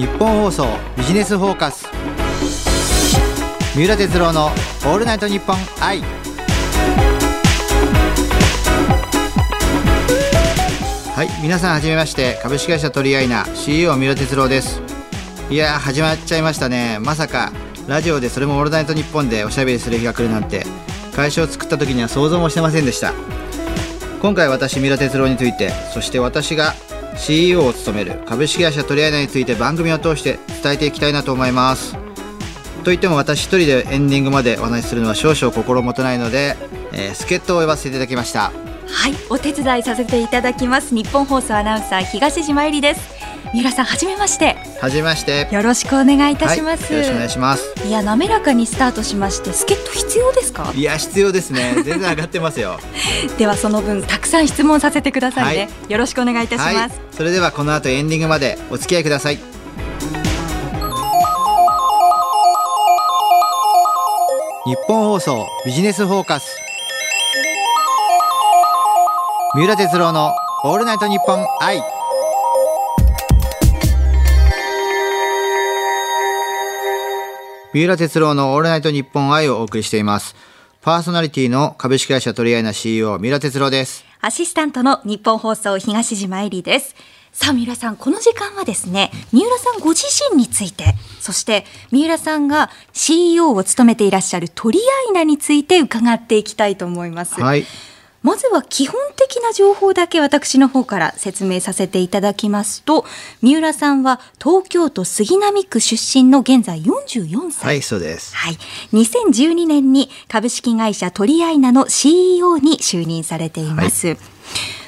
日本放送ビジネスフォーカス。三浦哲郎のオールナイトニッポン愛。はい皆さんはじめまして株式会社トリアイナ CEO 三浦哲郎です。いや始まっちゃいましたね。まさかラジオでそれもオールナイトニッポンでおしゃべりする日が来るなんて会社を作った時には想像もしてませんでした。今回私三浦哲郎についてそして私が CEO を務める株式会社トリアイナについて番組を通して伝えていきたいなと思います。といっても私一人でエンディングまでお話しするのは少々心もとないので、えー、助っ人を呼ばせていただきました。はいお手伝いさせていただきます。日本放送アナウンサー東島えりです。三浦さんはじめまして。はじめまして。よろしくお願いいたします、はい、よろしくお願いします。いや滑らかにスタートしまして助っ人必要ですか？いや必要ですね。全然上がってますよ。ではその分たくさん質問させてくださいね、はい、よろしくお願いいたします、はい、それではこの後エンディングまでお付き合いください。日本放送ビジネスフォーカス。三浦哲郎のオールナイトニッポン愛三浦哲郎のオールナイトニッポン愛をお送りしています。パーソナリティの株式会社トリアイナ CEO 三浦哲郎です。アシスタントの日本放送東島えりです。さあ三浦さんこの時間はですね三浦さんご自身についてそして三浦さんが CEO を務めていらっしゃるトリアイナについて伺っていきたいと思います。はいまずは基本的な情報だけ私の方から説明させていただきますと、三浦さんは東京都杉並区出身の現在44歳。はい、そうです。はい。2012年に株式会社トリアイナの CEO に就任されています。はい、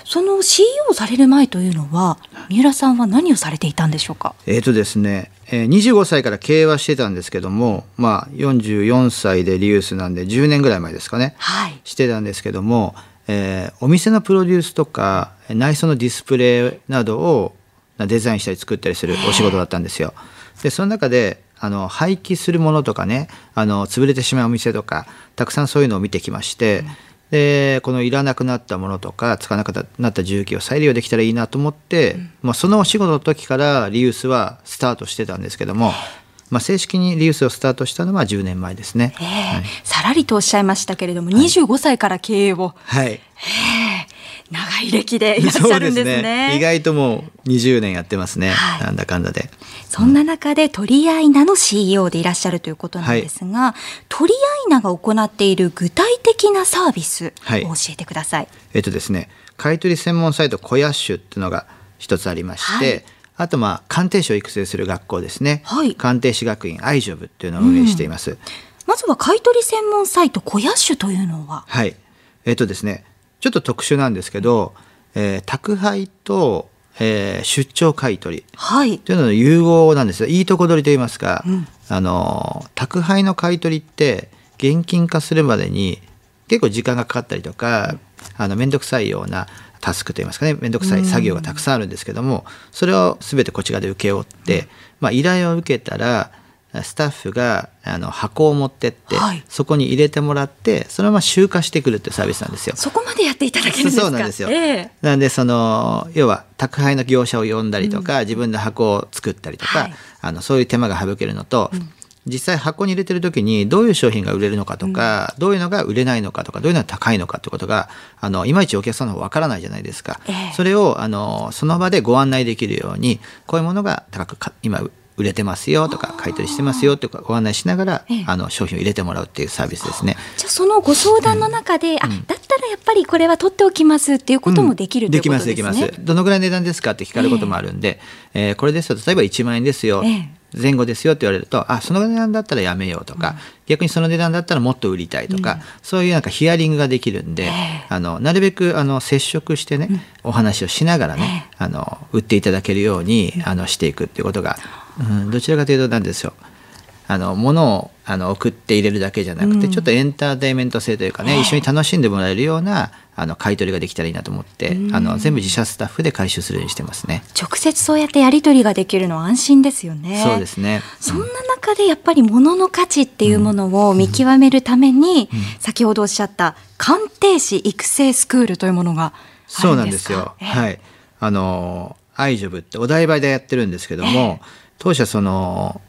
その CEO される前というのは、三浦さんは何をされていたんでしょうか？えっ、ー、とですね、えー、25歳から経営はしてたんですけども、まあ、44歳でリユースなんで10年ぐらい前ですかね、はい、してたんですけども、えー、お店のプロデュースとか内装のディスプレイなどをデザインしたり作ったりするお仕事だったんですよ。でその中であの廃棄するものとかねあの潰れてしまうお店とかたくさんそういうのを見てきまして、うん、でこのいらなくなったものとか使わなくなった重機を再利用できたらいいなと思って、うん、まあ、そのお仕事の時からリユースはスタートしてたんですけども。まあ、正式にリユースをスタートしたのは10年前ですね、はい、さらりとおっしゃいましたけれども、はい、25歳から経営を、はい、長い歴でいらっしゃるんですね、ね、意外ともう20年やってますね、はい、なんだかんだで。そんな中でトリアイナの CEO でいらっしゃるということなんですが、はい、トリアイナが行っている具体的なサービスを教えてください、えっとですね買取専門サイトコヤッシュっていうのが一つありまして、あとまあ鑑定士を育成する学校ですね、はい、鑑定士学院アイジョブっていうのを運営しています、うん、まずは買取専門サイトコヤッシュというのは？はい。えっ、ー、とですねちょっと特殊なんですけど、えー、宅配と、えー、出張買取はい。というのの融合なんですよ。いいとこ取りと言いますか、うん、あの宅配の買取って現金化するまでに結構時間がかかったりとか、あの面倒くさいようなタスクといいますかね面倒くさい作業がたくさんあるんですけども、それを全てこちらで請け負って、まあ、依頼を受けたらスタッフがあの箱を持ってって、はい、そこに入れてもらってそのまま集荷してくるっていうサービスなんですよ。そこまでやっていただけるんですか？そうなんですよ。えー、なんでその要は宅配の業者を呼んだりとか、うん、自分で箱を作ったりとか、はい、あのそういう手間が省けるのと、うん実際箱に入れてる時にどういう商品が売れるのかとか、うん、どういうのが売れないのかとかどういうのが高いのかってことがあのいまいちお客さんの方わからないじゃないですか、えー、それをあのその場でご案内できるようにこういうものが高く今売れてますよとか買い取りしてますよとかご案内しながら、ええ、あの商品を入れてもらうっていうサービスですね。じゃあそのご相談の中で、うん、あだったらやっぱりこれは取っておきますっていうこともできる、うん、できますできます。どのぐらい値段ですかって聞かれることもあるんで、ええ。ー、これですと例えば1万円ですよ。え前後ですよって言われるとあその値段だったらやめようとか、うん、逆にその値段だったらもっと売りたいとか、うん、そういうなんかヒアリングができるんで、あのなるべくあの接触してね、うん、お話をしながらね、あの売っていただけるようにあのしていくっていうことが、うん、どちらかというとなんですよあの物をあの送って入れるだけじゃなくて、ちょっとエンターテインメント性というかね、一緒に楽しんでもらえるようなあの買い取りができたらいいなと思って、あの全部自社スタッフで回収するようにしてますね。直接そうやってやり取りができるのは安心ですよね。そうですね。そんな中でやっぱり物の価値っていうものを見極めるために、先ほどおっしゃった鑑定士育成スクールというものがそうなんですよ。はい。あのアイジョブってお台場でやってるんですけども。えー当社その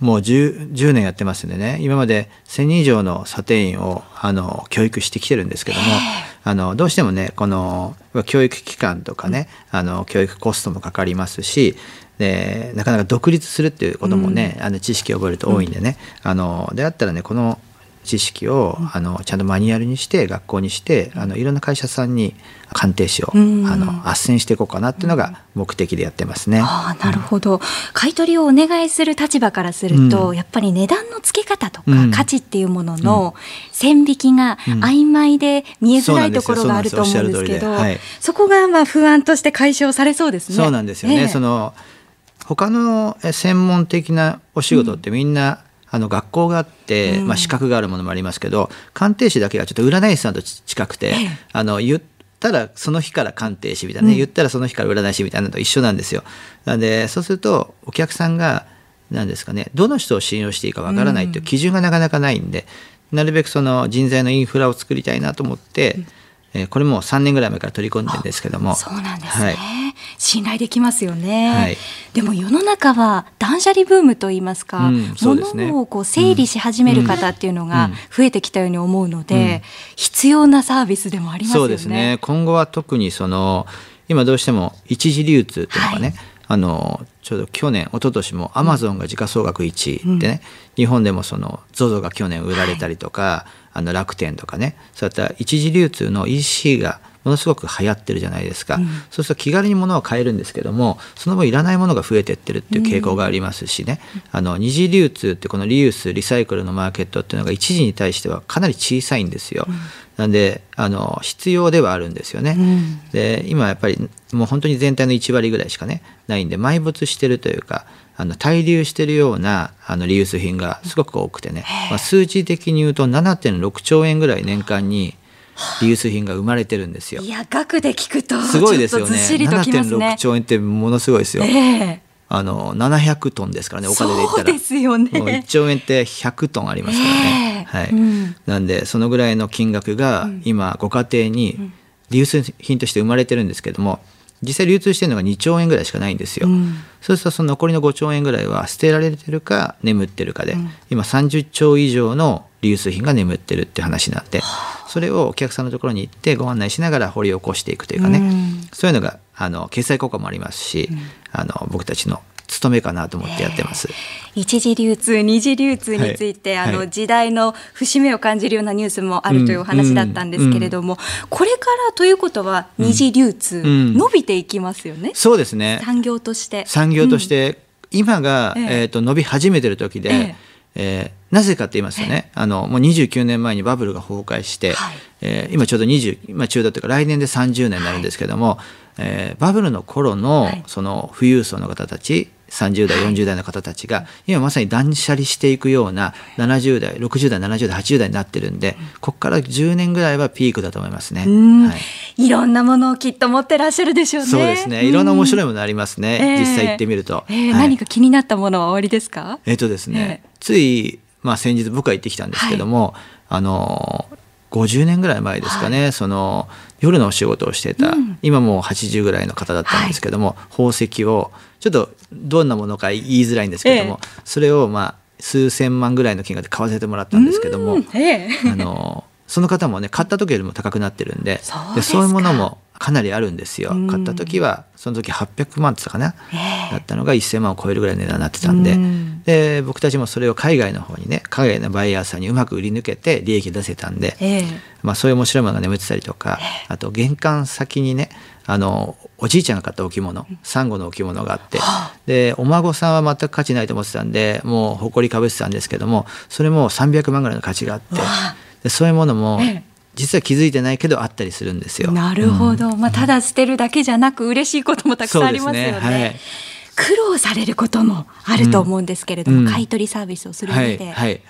もう 10, 10年やってますんでね。今まで1,000人以上の査定員をあの教育してきてるんですけどもあのどうしてもねこの教育機関とかね、うん、あの教育コストもかかりますしでなかなか独立するっていうこともね、うん、あの知識を覚えると多いんでね、うん、あのであったらねこの知識を、あのちゃんとマニュアルにして学校にしてあのいろんな会社さんに鑑定士を、あの斡旋していこうかなっていうのが目的でやってますね。あなるほど、買取をお願いする立場からすると、やっぱり値段の付け方とか、価値っていうものの線引きが曖昧で見えづらいところがあると思うんですけど、そこがまあ不安として解消されそうですね。そうなんですよね。えー、その他の専門的なお仕事ってみんな、あの学校があって、まあ、資格があるものもありますけど、鑑定士だけがちょっと占い師さんと近くて、あの言ったらその日から鑑定士みたいなね、言ったらその日から占い師みたいなのと一緒なんですよ。なんでそうするとお客さんが何ですかねどの人を信用していいかわからないっていう基準がなかなかないんで、なるべくその人材のインフラを作りたいなと思って、えー、これも3年ぐらい前から取り込んでるんですけども。そうなんですね、はい、信頼できますよね、はい、でも世の中は断捨離ブームといいますか、うん、ね、物をこう整理し始める方っていうのが増えてきたように思うので、うんうん、必要なサービスでもありますよね。そうですね。今後は特にその今どうしても一時流通っていうのがね、はいあのちょうど去年一昨年もアマゾンが時価総額1位でね、うん、日本でもその ZOZO が去年売られたりとか、はい、あの楽天とかねそういった一次流通の EC がものすごく流行ってるじゃないですか、うん、そうすると気軽に物を買えるんですけどもその分いらないものが増えてってるっていう傾向がありますしね、うん、あの二次流通ってこのリユースリサイクルのマーケットっていうのが一時に対してはかなり小さいんですよ。うん、なんであの必要ではあるんですよね。で今やっぱりもう本当に全体の1割ぐらいしかねないんで埋没してるというかあの滞留してるようなあのリユース品がすごく多くてね、まあ、数字的に言うと7.6兆円ぐらい年間にリユース品が生まれてるんですよ。いや額で聞くとすごいですよね。7.6兆円ってものすごいですよ。えーあの700トンですからねお金で言ったら。ですよね。もう1兆円って100トンありますからね、えー、はい、うん、なんでそのぐらいの金額が今ご家庭にリユース品として生まれてるんですけども実際流通してるのが2兆円ぐらいしかないんですよ、うん、そうするとその残りの5兆円ぐらいは捨てられてるか眠ってるかで、うん、今30兆以上のリユース品が眠ってるって話になってそれをお客さんのところに行ってご案内しながら掘り起こしていくというかね、うん、そういうのがあの決済効果もありますし、あの僕たちの務めかなと思ってやってます。一次流通、二次流通について、はい、あの、時代の節目を感じるようなニュースもあるというお話だったんですけれども、うん。うん、これからということは二次流通、伸びていきますよね？そうですね。産業として。産業として、今が、えっ、ー、と伸び始めてる時で。えええー、なぜかと言いますとね、あのもう29年前にバブルが崩壊して、はい、えー、今ちょうど20、まあ、中途というか来年で30年になるんですけども、はい、えー、バブルの頃のその富裕層の方たち30代40代の方たちが今まさに断捨離していくような70代60代70代80代になってるんでここから10年ぐらいはピークだと思いますね、はい、いろんなものをきっと持ってらっしゃるでしょうね。そうですね。いろんな面白いものありますね、えー、実際行ってみると、えーはい、何か気になったものはおありですか？えっ、ー、とですね、えー、つい、まあ、先日僕は行ってきたんですけども、はい、あの50年ぐらい前ですかね、はい、その夜のお仕事をしてた、うん、今もう80ぐらいの方だったんですけども、はい、宝石をちょっとどんなものか言いづらいんですけども、ええ、それをまあ数千万ぐらいの金額で買わせてもらったんですけども、え、あのその方もね買った時よりも高くなってるんでそうでそういうものもかなりあるんですよ。買った時はその時800万ってったかな、だったのが1000万を超えるぐらいの値段になってたんでで僕たちもそれを海外の方にね海外のバイヤーさんにうまく売り抜けて利益出せたんで、まあ、そういう面白いものが眠ってたりとか、あと玄関先にねあのおじいちゃんが買った置物サンゴの置物があってでお孫さんは全く価値ないと思ってたんでもう誇りかぶってたんですけどもそれも300万ぐらいの価値があってでそういうものも実は気づいてないけどあったりするんですよ。なるほど、うん、まあ、ただ捨てるだけじゃなく嬉しいこともたくさんありますよね。ね。はい、苦労されることもあると思うんですけれども、うん、買取サービスをする上で、はい、はい、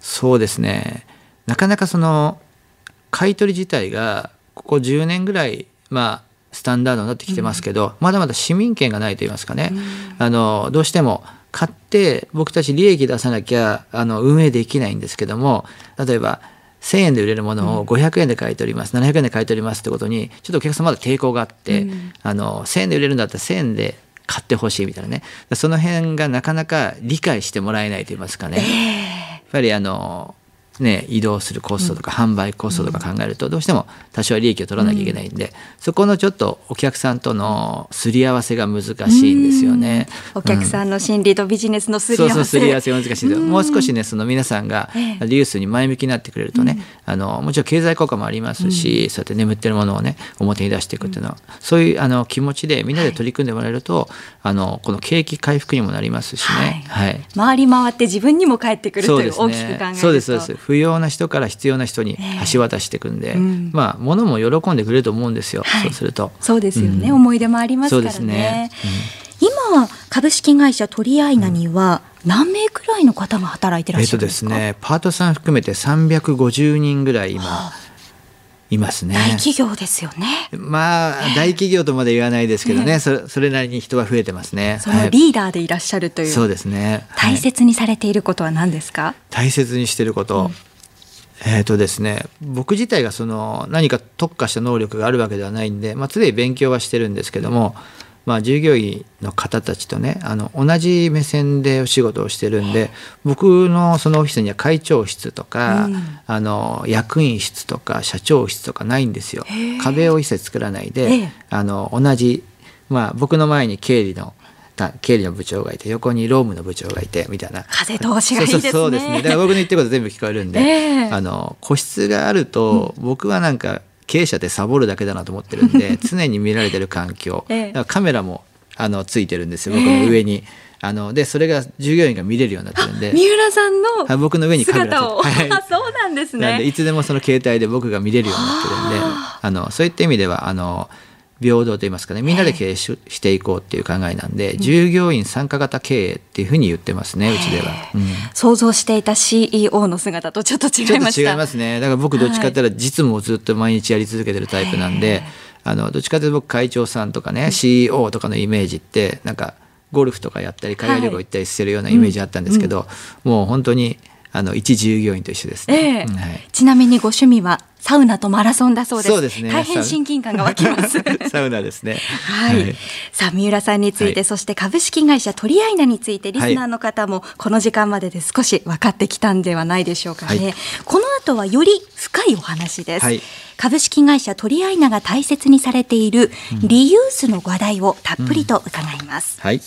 そうですね。なかなかその買取自体がここ10年ぐらいまあスタンダードになってきてますけど、うん、まだまだ市民権がないと言いますかね、あのどうしても買って僕たち利益出さなきゃあの運営できないんですけども例えば1,000円で売れるものを500円で買い取ります、うん、700円で買い取りますってことにちょっとお客様まだ抵抗があって、うん、あの1,000円で売れるんだったら1,000円で買ってほしいみたいなね。その辺がなかなか理解してもらえないと言いますかね、えー、やっぱりあのね、移動するコストとか販売コストとか考えるとどうしても多少利益を取らなきゃいけないんで、そこのちょっとお客さんとのすり合わせが難しいんですよね。お客さんの心理とビジネスのすり合わせ、そうそうすり合わせが難しいもう少しねその皆さんがリユースに前向きになってくれるとね、あのもちろん経済効果もありますし、そうやって眠ってるものをね表に出していくっていうのは、そういうあの気持ちでみんなで取り組んでもらえると、あのこの景気回復にもなりますしね。はい。回り回って自分にも返ってくるという大きく考えると。そうですそうです不要な人から必要な人に橋渡していくんで、えーうん、まあ物も喜んでくれると思うんですよ、はい、そうすると。そうですよね、うん、思い出もありますからね、ね。うん、今株式会社トリアイナには何名くらいの方が働いてらっしゃるんですか、えっとですねパートさん含めて350人ぐらい今、はあいますね。大企業ですよね。まあ大企業とまで言わないですけどね、そそれなりに人は増えてますね。そのリーダーでいらっしゃるという、はい、そうですね。大切にされていることは何ですか？大切にしていること、えーとですね、僕自体がその何か特化した能力があるわけではないんで、まあ、常に勉強はしてるんですけども、まあ、従業員の方たちとねあの同じ目線でお仕事をしてるんで僕のそのオフィスには会長室とか、うん、あの役員室とか社長室とかないんですよ。壁を一切作らないであの同じ、まあ、僕の前に経理の経理の部長がいて横にロームの部長がいてみたいな。風通しがいいですね。そうですね。だから僕の言ってること全部聞こえるんで、えー、あの個室があると、僕はなんか経営者ってサボるだけだなと思ってるんで 常に見られてる環境、えー、カメラもあのついてるんですよ僕の上に。あのでそれが従業員が見れるようになってるんで三浦さんの僕の上にカメラを、はい、そうなんですね。いつでもその携帯で僕が見れるようになってるんであのそういった意味ではあの平等といいますかね。みんなで経営し,、していこうっていう考えなんで、従業員参加型経営っていうふうに言ってますねうちでは、うん、想像していた CEO の姿とちょっと違いました違いますね。だから僕どっちかっていうと実務をずっと毎日やり続けてるタイプなんで、あのどっちかというと僕会長さんとかね、CEO とかのイメージってなんかゴルフとかやったり海外旅行行ったりしてるようなイメージあったんですけど、もう本当にあの一従業員と一緒ですね、えーはい、ちなみにご趣味はサウナとマラソンだそうです。そうですね。大変親近感が湧きます。サウナ ですね。はい。はい、さあ三浦さんについて、はい、そして株式会社トリアイナについてリスナーの方もこの時間までで少し分かってきたんではないでしょうかね。はい、この後はより深いお話です。株式会社トリアイナが大切にされているリユースの話題をたっぷりと伺います。うん、はい。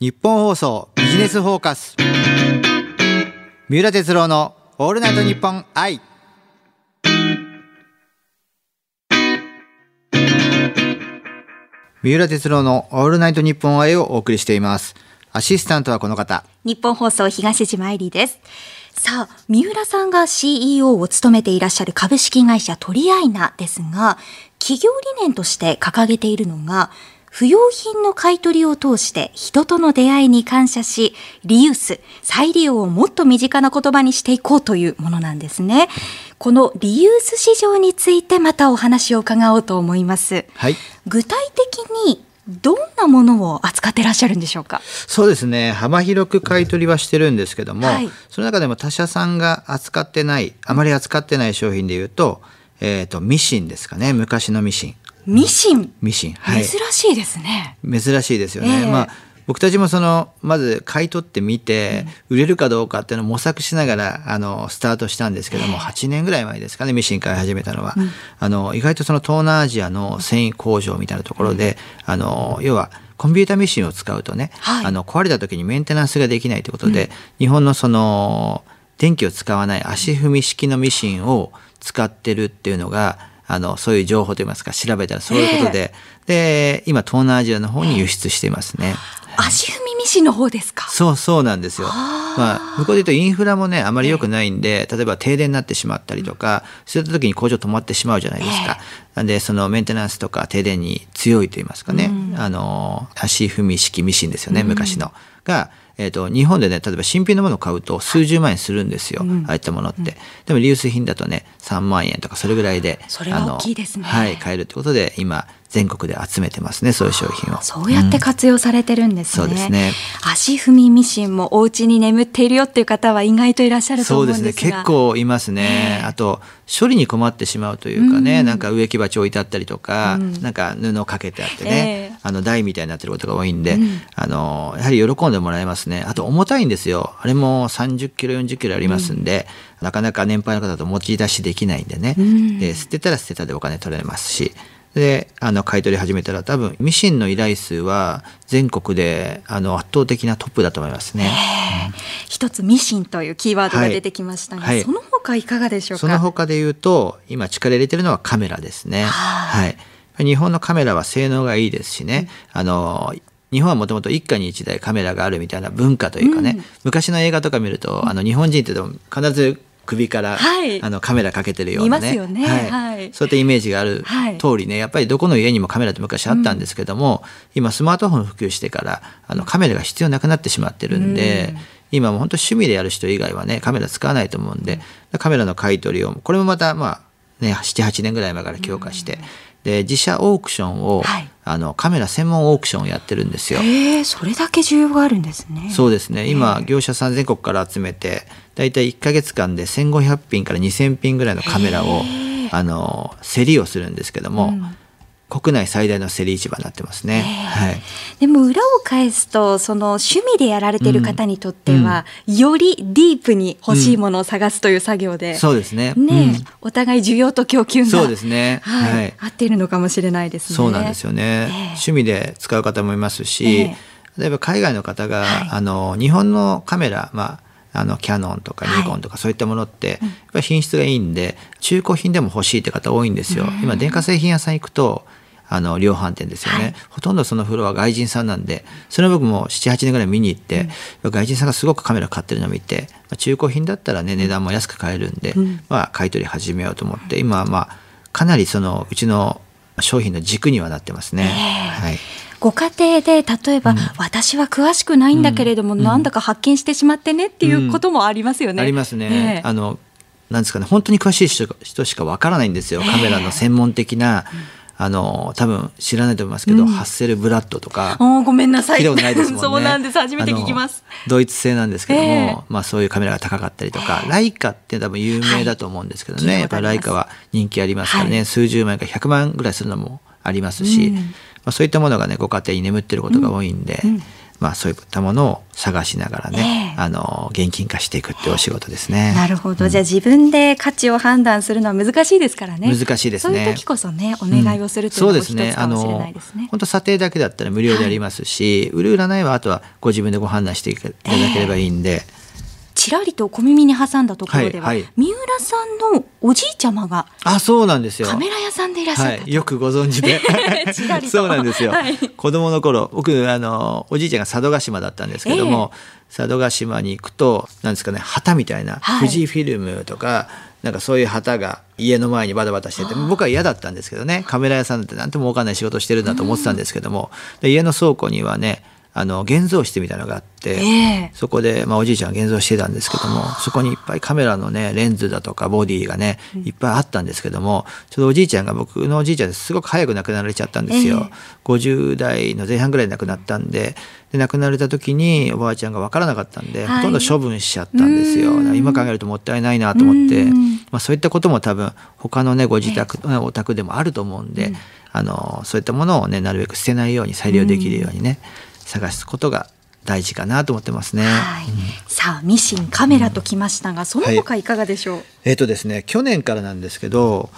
日本放送ビジネスフォーカス。三浦哲郎のオールナイトニッポン愛三浦哲郎のオールナイトニッポン愛をお送りしています。アシスタントはこの方。日本放送東島えりです。さあ、三浦さんが CEO を務めていらっしゃる株式会社トリアイナですが、企業理念として掲げているのが、不用品の買い取りを通して人との出会いに感謝し、リユース、再利用をもっと身近な言葉にしていこうというものなんですね。このリユース市場についてまたお話を伺おうと思います。はい、具体的にどんなものを扱ってらっしゃるんでしょうか？そうですね。幅広く買い取りはしてるんですけども、はい、その中でも他社さんが扱ってないあまり扱ってない商品でいうと,、えーとミシンですかね。昔のミシンミシン。ミシン、はい、珍しいですね。珍しいですよね、えー、まあ僕たちもそのまず買い取ってみて売れるかどうかっていうのを模索しながらあのスタートしたんですけども8年ぐらい前ですかねミシン買い始めたのは、うん、あの意外とその東南アジアの繊維工場みたいなところで、あの要はコンピュータミシンを使うとね、はい、あの壊れた時にメンテナンスができないということで、うん、日本のその電気を使わない足踏み式のミシンを使ってるっていうのがあのそういう情報といいますか調べたらそういうことで、で今東南アジアの方に輸出していますね。足踏みミシンの方ですか？そうそうなんですよ。まあ、向こうで言うとインフラもねあまり良くないんで、例えば停電になってしまったりとか、そういった時に工場止まってしまうじゃないですか。なんでそのメンテナンスとか停電に強いと言いますかね、あの足踏み式ミシンですよね、昔のがえーと、日本でね例えば新品のものを買うと数十万円するんですよ、うん、ああいったものって、うん、でもリユース品だとね3万円とかそれぐらいでそれは大きいですね。はい買えるってことで今全国で集めてますねそういう商品を。そうやって活用されてるんですね、うん、そうですね。足踏みミシンもお家に眠っているよっていう方は意外といらっしゃると思うんですが。そうですね。結構いますね、あと処理に困ってしまうというかね、うん、なんか植木鉢置いてあったりとか、うん、なんか布をかけてあってね、えー、あの台みたいになってることが多いんで、うん、あのやはり喜んでもらえますね。あと重たいんですよ。あれも30キロ40キロありますんで、なかなか年配の方と持ち出しできないんでね、で捨てたら捨てたでお金取れますしであの買い取り始めたら多分ミシンの依頼数は全国であの圧倒的なトップだと思いますね。一つミシンというキーワードが出てきましたが、はい、その他いかがでしょうか？その他で言うと今力入れてるのはカメラですね。はい。日本のカメラは性能がいいですしね、うん、あの日本はもともと一家に一台カメラがあるみたいな文化というかね、うん、昔の映画とか見るとあの日本人って必ず首から、はい、あのカメラかけてるようなね、ね。はい、そういったイメージがある通りね。やっぱりどこの家にもカメラって昔あったんですけども、うん、今スマートフォン普及してからあのカメラが必要なくなってしまってるんで。うん。今も本当趣味でやる人以外はねカメラ使わないと思うんで、カメラの買い取りをこれもまたまあね78年ぐらい前から強化して、で自社オークションを、はい、あのカメラ専門オークションをやってるんですよ。えそれだけ需要があるんですね。そうですね。今業者さん全国から集めてだいたい1か月間で1,500品から2,000品ぐらいのカメラをあの競りをするんですけども。うん国内最大の競り市場になってますね。はい。でも裏を返すとその趣味でやられてる方にとっては、うん、よりディープに欲しいものを探すという作業で、うん、そうですね。ね、うん、お互い需要と供給がそうですね。はい。はい、合っているのかもしれないですね。そうなんですよね。えー、趣味で使う方もいますし、えー、例えば海外の方が、はい、あの日本のカメラまああのキャノンとかニコンとかそういったものって、やっぱり品質がいいんで中古品でも欲しいって方多いんですよ。今電化製品屋さん行くとあの量販店ですよね、はい、ほとんどそのフロア外人さんなんでそれは僕も78年ぐらい見に行って、うん、外人さんがすごくカメラ買ってるのを見て、まあ、中古品だったらね値段も安く買えるんで、うん、まあ、買い取り始めようと思って今はまあかなりそのうちの商品の軸にはなってますね。はい。ご家庭で例えば、うん、私は詳しくないんだけれども、うん、なんだか発見してしまってねっていうこともありますよね。ありますね。あのなんですかね本当に詳しい人人しかわからないんですよ、カメラの専門的な。あの多分知らないと思いますけど、うん、ハッセルブラッドとかごめんなさい。聞いたことないですもんね。そうなんです。初めて聞きます。ドイツ製なんですけども、えー、まあそういうカメラが高かったりとか、ライカって多分有名だと思うんですけどね、はい、やっぱりライカは人気ありますからね、はい、数十万円から100万ぐらいするのもありますし、うん、まあ、そういったものがねご家庭に眠ってることが多いんで、うんまあ、そういったものを探しながらね、えー、あの現金化していくっていうお仕事ですね。なるほど、うん、じゃあ自分で価値を判断するのは難しいですからね。難しいですね。そういう時こそねお願いをするというのも一つかもしれないですね。本当、査定だけだったら無料でやりますし、はい、売る売らないはあとはご自分でご判断していただければいいんで。えーちらりと小耳に挟んだところでは、はいはい、三浦さんのおじいちゃまがあそうなんですよ。カメラ屋さんでいらっしゃった、はい、よくご存知で。そうなんですよ、はい、子供の頃僕あのおじいちゃんが佐渡島だったんですけども、えー、佐渡島に行くとなんですかね旗みたいな、富士フィルムとかなんかそういう旗が家の前にバタバタしてて僕は嫌だったんですけどねカメラ屋さんって何とも分かんない仕事してるんだと思ってたんですけども、で家の倉庫にはねあの現像室みたいなのがあって、えー、そこで、まあ、おじいちゃんが現像してたんですけどもそこにいっぱいカメラのねレンズだとかボディがねいっぱいあったんですけどもちょうどおじいちゃんが僕のおじいちゃんですごく早く亡くなられちゃったんですよ、えー、50代の前半ぐらいで亡くなったんでで亡くなられた時におばあちゃんが分からなかったんで、はい、ほとんど処分しちゃったんですよ。今考えるともったいないなと思って、まあ、そういったことも多分他のねご自宅、えー、お宅でもあると思うんで、うん、あのそういったものをねなるべく捨てないように再利用できるようにね、探すことが大事かなと思ってますね。はいうん、さあミシンカメラときましたが、うん、その他いかがでしょう？はい、えっ、ー、とですね去年からなんですけど。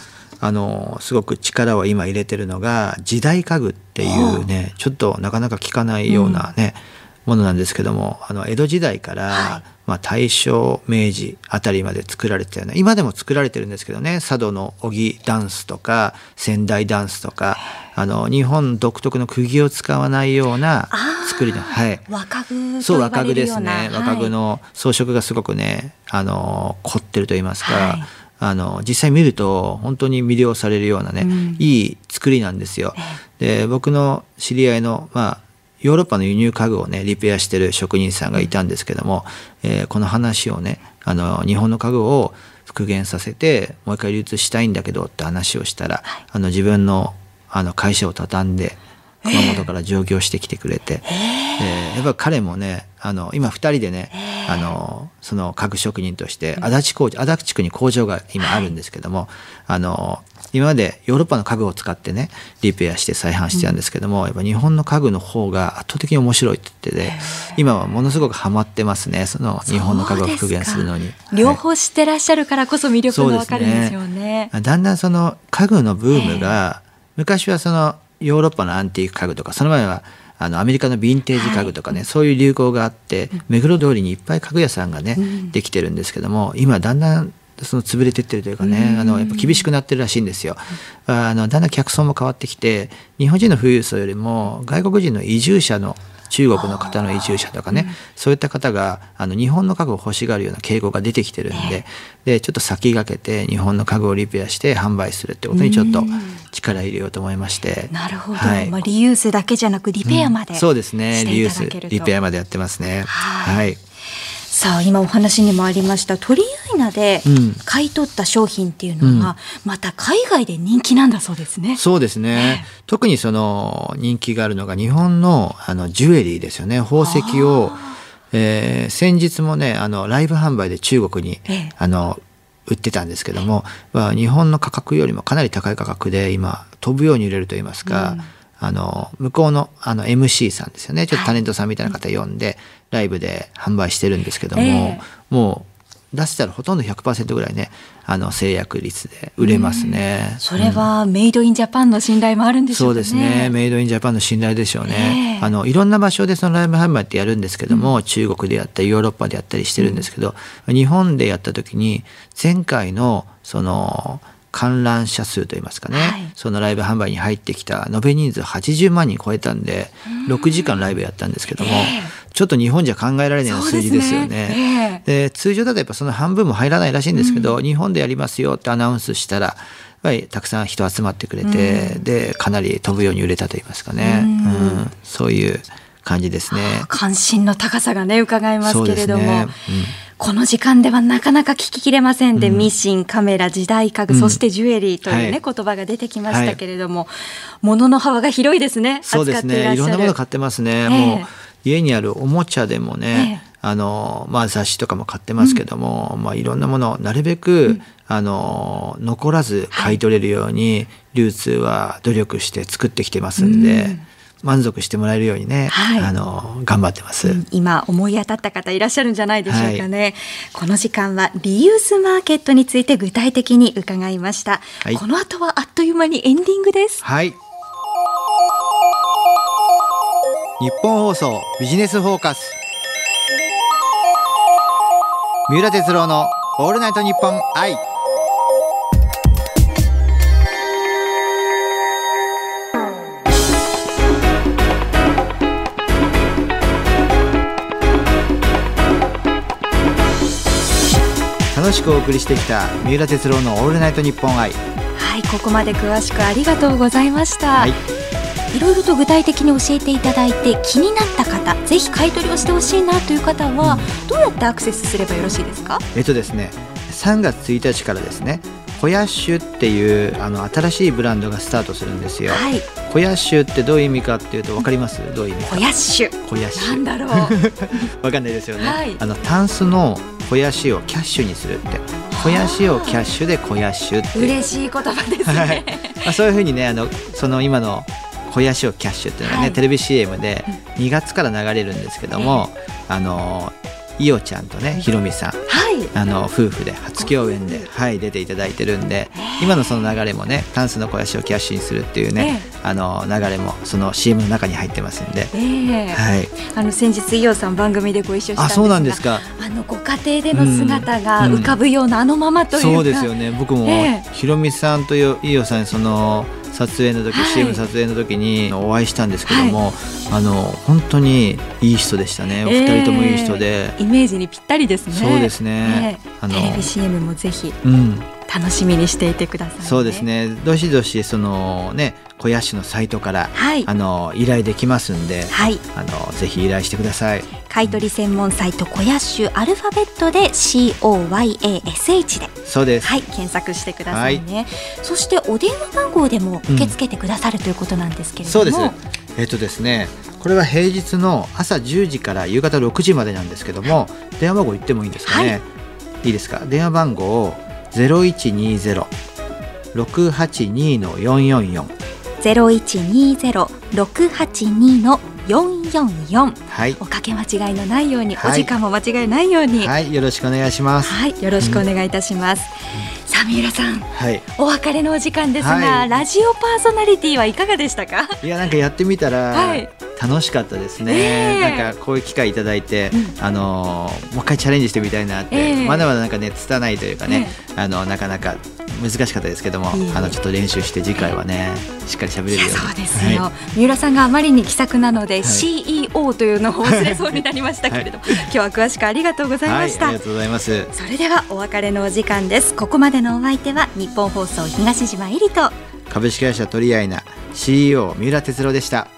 あのすごく力を今入れてるのが時代家具っていうねちょっとなかなか聞かないようなね、うん、ものなんですけどもあの江戸時代から、はい。まあ、大正明治あたりまで作られてたような今でも作られてるんですけどね佐渡の荻ダンスとか仙台ダンスとかあの日本独特の釘を使わないような作りの、はい、若具そう若具ですね、若具の装飾がすごくねあの凝ってると言いますか、はい、あの実際見ると本当に魅了されるようなね、うん、いい作りなんですよ。で僕の知り合いのまあヨーロッパの輸入家具をねリペアしてる職人さんがいたんですけども、えー、この話をねあの日本の家具を復元させてもう一回流通したいんだけどって話をしたら、はい、あの自分のあの会社を畳んで熊本から上京してきてくれて、えー、やっぱ彼もねあの今2人でねあのその家具職人として足立工足立地区に工場が今あるんですけども、はい、あの今までヨーロッパの家具を使ってねリペアして再販してたんですけども、やっぱ日本の家具の方が圧倒的に面白いって言ってて今はものすごくハマってますねその日本の家具を復元するのに、両方知ってらっしゃるからこそ魅力がわかるんですよね、ね、だんだんその家具のブームが昔はそのヨーロッパのアンティーク家具とかその前はあのアメリカのヴィンテージ家具とかね、はい、そういう流行があって目黒通りにいっぱい家具屋さんがね、うん、できてるんですけども今だんだんその潰れてってるというかね、あのやっぱ厳しくなってるらしいんですよ。あのだんだん客層も変わってきて日本人の富裕層よりも外国人の移住者の中国の方の移住者とかね、うん、そういった方があの日本の家具を欲しがるような傾向が出てきてるんででちょっと先駆けて日本の家具をリペアして販売するってことにちょっと力入れようと思いまして、なるほど、はい、まあ、リユースだけじゃなくリペアまで、うん、そうですね。リユースリペアまでやってますね。はい、はいさあ今お話にもありましたトリアイナで買い取った商品っていうのは、また海外で人気なんだそうですね。そうですね、特にその人気があるのが日本のあのジュエリーですよね。宝石を、えー、先日もねあのライブ販売で中国に、ええ、あの売ってたんですけども、まあ、日本の価格よりもかなり高い価格で今飛ぶように売れると言いますか、うんあの向こうのあの MC さんですよね。ちょっとタレントさんみたいな方呼んで、ライブで販売してるんですけども、えー、もう出したらほとんど100%ぐらいねあの制約率で売れますね、それはメイドインジャパンの信頼もあるんでしょうか、ね、そうですね。メイドインジャパンの信頼でしょうね、えー、あのいろんな場所でそのライブ販売ってやるんですけども、うん、中国でやったりヨーロッパでやったりしてるんですけど、うん、日本でやった時に前回のその観覧者数といいますかね、はい、そのライブ販売に入ってきた延べ人数80万人超えたんで6時間ライブやったんですけども、えー、ちょっと日本じゃ考えられないような数字ですよね。で、ね。えー、通常だとやっぱその半分も入らないらしいんですけど、うん、日本でやりますよってアナウンスしたらやっぱりたくさん人集まってくれて、うん、でかなり飛ぶように売れたといいますかね、うん、うん、そういう感じですね。関心の高さがね伺いますけれども。ね。うんこの時間ではなかなか聞ききれません。で、うん、ミシン、カメラ、時代家具、うん、そしてジュエリーというね、はい、言葉が出てきましたけれども、はい、物の幅が広いですね。そうですね。いろんなもの買ってますね。えー、もう家にあるおもちゃでもね、えー、あのまあ、雑誌とかも買ってますけども、うん、まあ、いろんなものなるべく、あの残らず買い取れるように、流通は努力して作ってきてますんで。満足してもらえるようにね、はい、あの頑張ってます、うん、今思い当たった方いらっしゃるんじゃないでしょうかね、はい、この時間はリユースマーケットについて具体的に伺いました、はい、この後はあっという間にエンディングです。はい。日本放送ビジネスフォーカス。三浦哲郎のオールナイトニッポン愛楽しくお送りしてきた三浦哲郎のオールナイトニッポン愛はいここまで詳しくありがとうございました、はい、いろいろと具体的に教えていただいて気になった方ぜひ買い取りをしてほしいなという方は、うん、どうやってアクセスすればよろしいですか？えっとですね3月1日からですねコヤッシュっていうあの新しいブランドがスタートするんですよ。はい、コヤッシュってどういう意味かっていうとわかります？どういう意味コヤッシュ。コヤッシュ。なんだろう。わかんないですよね。はい、あのタンスの肥やしをキャッシュにするって。肥やしをキャッシュで肥やしゅって。嬉しい言葉ですね、はい、まあ、そういうふうにねあのその今の肥やしをキャッシュっていうのがね、はい、テレビ CM で2月から流れるんですけども、あのいおちゃんとねひろみさん、はい、あの夫婦で初共演で、はい、出ていただいてるんで今のその流れもねタンスの肥やしをキャッシュにするっていうね、あの流れもその CM の中に入ってますんで、えー、はい、あの先日伊おさん番組でご一緒したんですがあそうなんですか。あのご家庭での姿が浮かぶような、あのままというか、そうですよね。僕も、ひろみさんと伊おさんにその撮影の時、はい、CM 撮影の時にお会いしたんですけども、はい、あの本当にいい人でしたね。お二人ともいい人で、えー、イメージにぴったりですね。そうですね、えー、あのテレビ CM もぜひ、うん、楽しみにしていてください、ね、そうですね。どしどしそのね小屋市のサイトから、はいあの依頼できますんで、はいあのぜひ依頼してください。買取専門サイト小屋種アルファベットで COYASH でそうです。はい検索してくださいね、そしてお電話番号でも受け付けてくださるということなんですけれども、そうです。えっとですね、これは平日の朝10時から夕方6時までなんですけども、電話番号言ってもいいんですかね？はいい、いですか？電話番号ゼゼロ一二ゼロ六八二の四四四はい。おかけ間違いのないように、はいお時間も間違いないように、はい、はい、よろしくお願いします。よろしくお願いいたします。さあ三浦さん、はい。お別れのお時間ですが、はいラジオパーソナリティはいかがでしたか？いやなんかやってみたら、はい楽しかったですね、ええ。なんかこういう機会いただいて、うん。あのーもう一回チャレンジしてみたいなって、ええ。まだまだなんかね拙いというかね、あのなかなか難しかったですけども、いえいえ。あのちょっと練習して次回はねしっかり喋れるように。そうですよ、は三浦さんがあまりに気さくなので、い。CEO というのを忘れそうになりましたけれども、今日は詳しくありがとうござい、いました、はいありがとうございます。それではお別れのお時間です。ここまでのお相手は日本放送東島えりと株式会社トリアイナ CEO 三浦哲郎でした